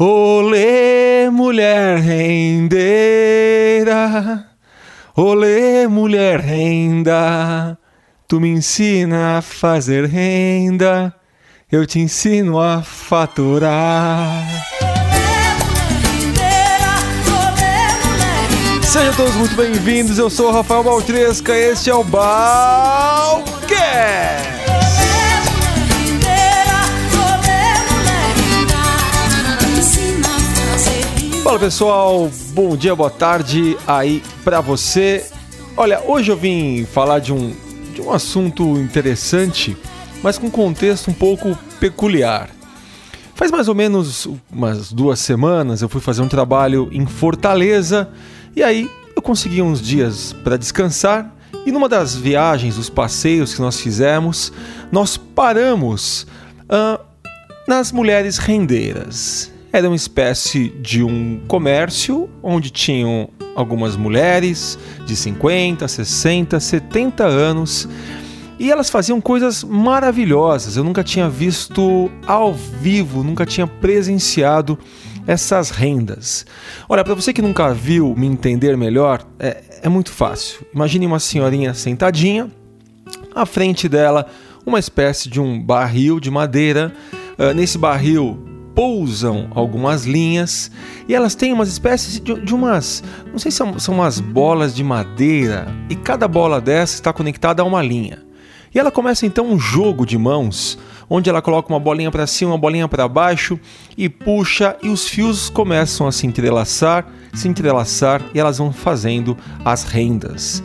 Olê, mulher rendeira, olê, mulher renda, tu me ensina a fazer renda, eu te ensino a faturar. Sejam todos muito bem-vindos, eu sou o Rafael Baltresca, este é o Balcast! Pessoal, bom dia, boa tarde aí pra você. Olha, hoje eu vim falar de um, de um assunto interessante, mas com contexto um pouco peculiar. Faz mais ou menos umas duas semanas eu fui fazer um trabalho em Fortaleza e aí eu consegui uns dias para descansar e numa das viagens, os passeios que nós fizemos, nós paramos uh, nas mulheres rendeiras era uma espécie de um comércio onde tinham algumas mulheres de 50, 60, 70 anos e elas faziam coisas maravilhosas. Eu nunca tinha visto ao vivo, nunca tinha presenciado essas rendas. Olha, para você que nunca viu me entender melhor, é, é muito fácil. Imagine uma senhorinha sentadinha, à frente dela uma espécie de um barril de madeira. Uh, nesse barril pousam algumas linhas e elas têm umas espécies de, de umas, não sei se são, são umas bolas de madeira e cada bola dessa está conectada a uma linha. E ela começa então um jogo de mãos, onde ela coloca uma bolinha para cima, uma bolinha para baixo e puxa e os fios começam a se entrelaçar, se entrelaçar e elas vão fazendo as rendas.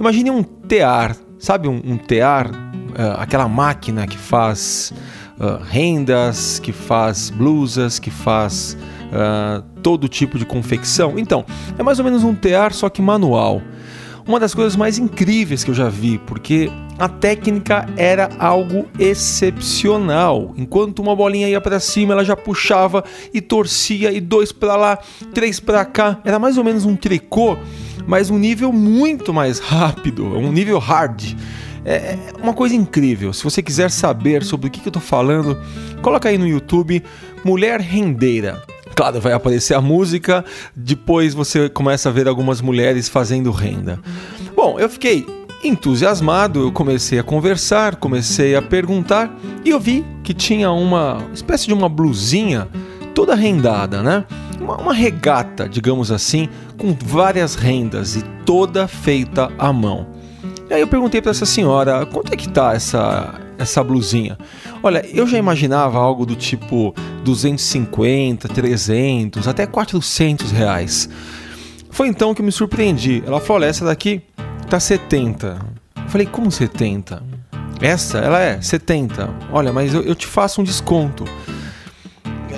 Imagine um tear, sabe um, um tear, uh, aquela máquina que faz uh, rendas, que faz blusas, que faz uh, todo tipo de confecção. Então, é mais ou menos um tear, só que manual. Uma das coisas mais incríveis que eu já vi, porque a técnica era algo excepcional. Enquanto uma bolinha ia para cima, ela já puxava e torcia e dois para lá, três para cá. Era mais ou menos um tricô, mas um nível muito mais rápido, um nível hard. É, é uma coisa incrível. Se você quiser saber sobre o que, eu estou falando, coloca aí no YouTube Mulher Rendeira. Claro, vai aparecer a música, depois você começa a ver algumas mulheres fazendo renda. Bom, eu fiquei entusiasmado, eu comecei a conversar, comecei a perguntar e eu vi que tinha uma espécie de uma blusinha toda rendada, né? Uma, uma regata, digamos assim, com várias rendas e toda feita à mão. E aí eu perguntei para essa senhora, quanto é que tá essa essa blusinha? Olha, eu já imaginava algo do tipo 250, 300, até 400 reais. Foi então que eu me surpreendi. Ela falou, olha, essa daqui tá 70. Eu falei, como 70? Essa, ela é 70. Olha, mas eu, eu te faço um desconto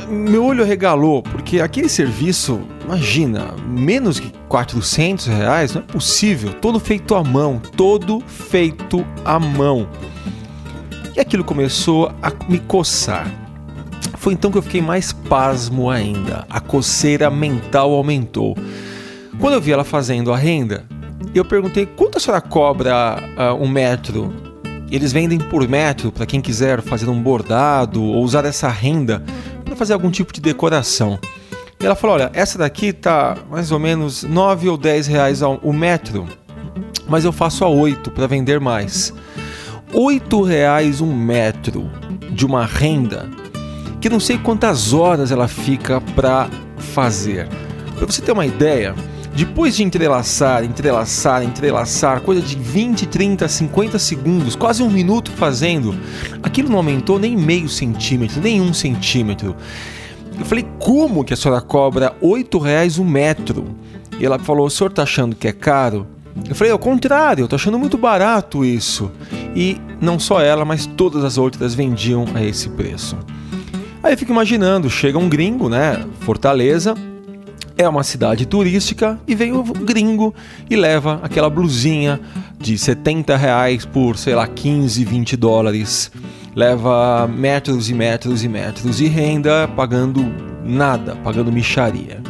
meu olho regalou, porque aquele serviço, imagina, menos que 400 reais, não é possível. Todo feito à mão, todo feito à mão. E aquilo começou a me coçar. Foi então que eu fiquei mais pasmo ainda. A coceira mental aumentou. Quando eu vi ela fazendo a renda, eu perguntei quanto a senhora cobra uh, um metro. Eles vendem por metro para quem quiser fazer um bordado ou usar essa renda para fazer algum tipo de decoração. E ela falou: olha, essa daqui tá mais ou menos 9 ou 10 reais o metro, mas eu faço a 8 para vender mais. 8 reais um metro de uma renda que não sei quantas horas ela fica para fazer. Para você ter uma ideia, depois de entrelaçar, entrelaçar, entrelaçar, coisa de 20, 30, 50 segundos, quase um minuto fazendo, aquilo não aumentou nem meio centímetro, nem um centímetro. Eu falei, como que a senhora cobra 8 reais um metro? E ela falou, o senhor tá achando que é caro? Eu falei, ao contrário, eu tô achando muito barato isso. E não só ela, mas todas as outras vendiam a esse preço. Aí eu fico imaginando, chega um gringo, né, Fortaleza, é uma cidade turística e vem o gringo e leva aquela blusinha de 70 reais por, sei lá, 15, 20 dólares. Leva metros e metros e metros de renda pagando nada, pagando micharia.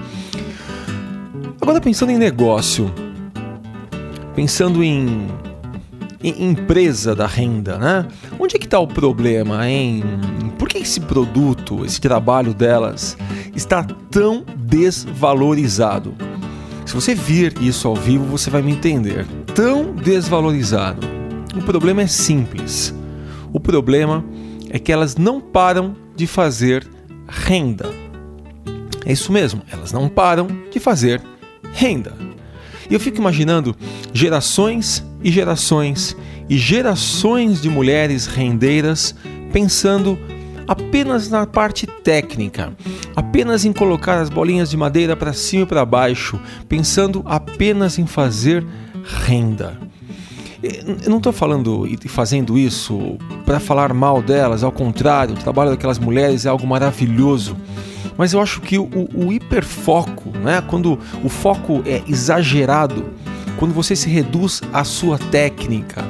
Agora pensando em negócio, pensando em, empresa da renda, né? Onde é que está o problema, hein? que esse produto, esse trabalho delas está tão desvalorizado? Se você vir isso ao vivo, você vai me entender. Tão desvalorizado. O problema é simples. O problema é que elas não param de fazer renda. É isso mesmo, elas não param de fazer renda. Eu fico imaginando gerações e gerações e gerações de mulheres rendeiras pensando apenas na parte técnica, apenas em colocar as bolinhas de madeira para cima e para baixo, pensando apenas em fazer renda. Eu não estou falando e fazendo isso para falar mal delas, ao contrário, o trabalho daquelas mulheres é algo maravilhoso. Mas eu acho que o, o hiperfoco, né, quando o foco é exagerado, quando você se reduz à sua técnica,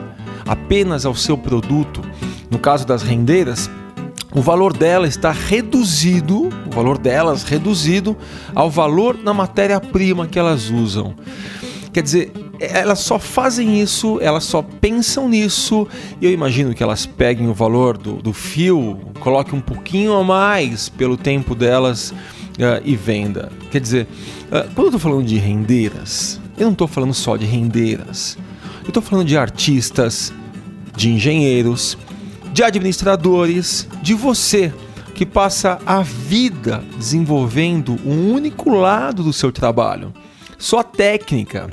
apenas ao seu produto, no caso das rendeiras, o valor dela está reduzido, o valor delas reduzido ao valor da matéria-prima que elas usam. Quer dizer, elas só fazem isso, elas só pensam nisso, e eu imagino que elas peguem o valor do, do fio, coloquem um pouquinho a mais pelo tempo delas uh, e venda. Quer dizer, uh, quando eu estou falando de rendeiras, eu não estou falando só de rendeiras, eu estou falando de artistas, de engenheiros, de administradores, de você que passa a vida desenvolvendo um único lado do seu trabalho, sua técnica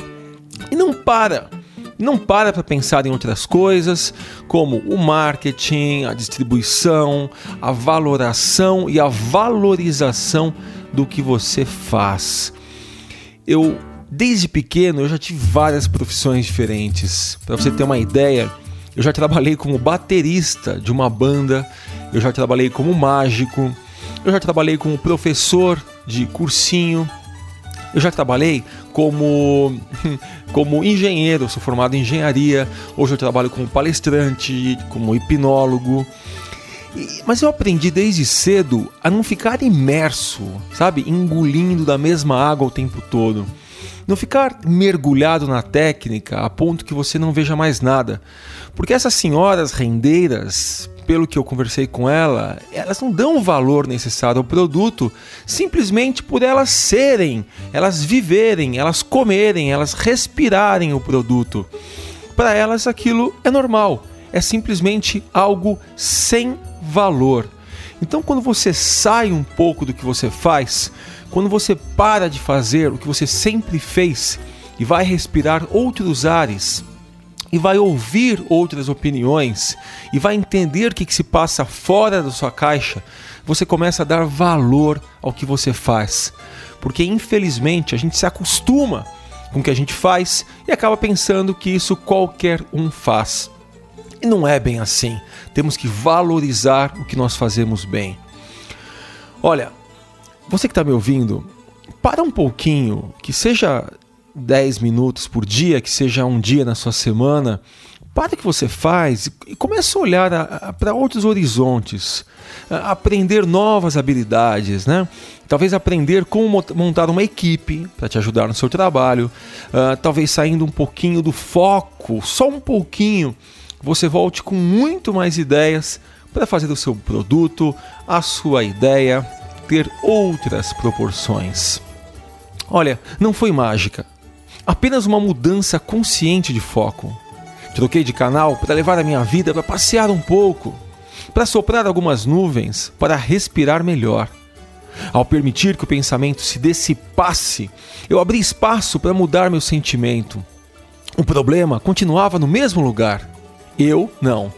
não para. Não para para pensar em outras coisas, como o marketing, a distribuição, a valoração e a valorização do que você faz. Eu, desde pequeno, eu já tive várias profissões diferentes. Para você ter uma ideia, eu já trabalhei como baterista de uma banda, eu já trabalhei como mágico, eu já trabalhei como professor de cursinho, eu já trabalhei como, como engenheiro, sou formado em engenharia, hoje eu trabalho como palestrante, como hipnólogo. E, mas eu aprendi desde cedo a não ficar imerso, sabe? Engolindo da mesma água o tempo todo. Não ficar mergulhado na técnica a ponto que você não veja mais nada. Porque essas senhoras rendeiras, pelo que eu conversei com ela, elas não dão o valor necessário ao produto simplesmente por elas serem, elas viverem, elas comerem, elas respirarem o produto. Para elas aquilo é normal, é simplesmente algo sem valor. Então, quando você sai um pouco do que você faz, quando você para de fazer o que você sempre fez e vai respirar outros ares, e vai ouvir outras opiniões e vai entender o que, que se passa fora da sua caixa, você começa a dar valor ao que você faz. Porque infelizmente a gente se acostuma com o que a gente faz e acaba pensando que isso qualquer um faz. E não é bem assim. Temos que valorizar o que nós fazemos bem. Olha, você que está me ouvindo, para um pouquinho, que seja 10 minutos por dia, que seja um dia na sua semana, para o que você faz e comece a olhar para outros horizontes, aprender novas habilidades, né? Talvez aprender como montar uma equipe para te ajudar no seu trabalho, uh, talvez saindo um pouquinho do foco, só um pouquinho, você volte com muito mais ideias para fazer o seu produto, a sua ideia ter outras proporções. Olha, não foi mágica, apenas uma mudança consciente de foco. Troquei de canal para levar a minha vida para passear um pouco, para soprar algumas nuvens, para respirar melhor. Ao permitir que o pensamento se dissipasse, eu abri espaço para mudar meu sentimento. O problema continuava no mesmo lugar. Eu não.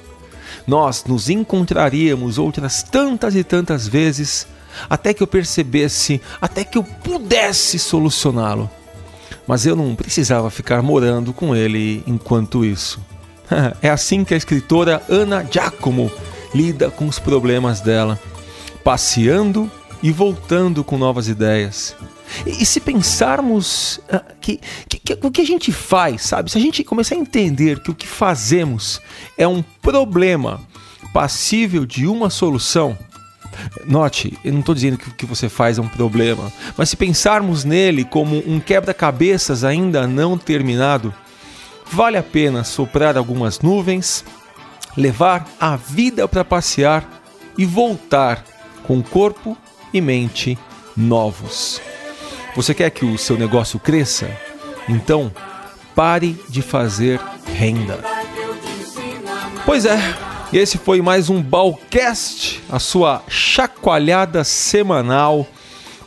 Nós nos encontraríamos outras tantas e tantas vezes até que eu percebesse, até que eu pudesse solucioná-lo mas eu não precisava ficar morando com ele enquanto isso. é assim que a escritora Ana Giacomo lida com os problemas dela, passeando e voltando com novas ideias. E, se pensarmos uh, que, que, que, o que a gente faz, sabe? Se a gente começar a entender que o que fazemos é um problema passível de uma solução, Note, eu não estou dizendo que o que você faz é um problema, mas se pensarmos nele como um quebra-cabeças ainda não terminado, vale a pena soprar algumas nuvens, levar a vida para passear e voltar com corpo e mente novos. Você quer que o seu negócio cresça? Então, pare de fazer renda. Pois é, esse foi mais um Balcast, a sua chacoalhada semanal.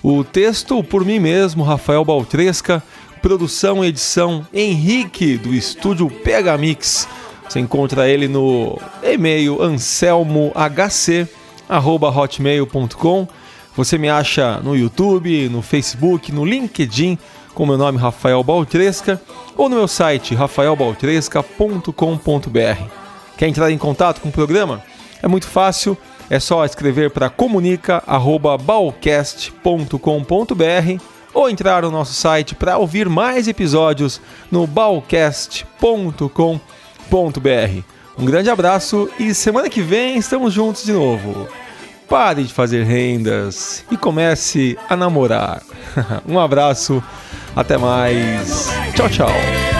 O texto por mim mesmo, Rafael Baltresca, produção e edição Henrique do estúdio PH Mix. Você encontra ele no e-mail anselmohc@hotmail.com. Você me acha no YouTube, no Facebook, no LinkedIn com meu nome Rafael Baltresca ou no meu site rafaelbaltresca.com.br. Quer entrar em contato com o programa? É muito fácil, é só escrever para comunica@balcast.com.br ou entrar no nosso site para ouvir mais episódios no balcast.com.br. Um grande abraço e semana que vem estamos juntos de novo. Pare de fazer rendas e comece a namorar. um abraço, até mais. Tchau, tchau.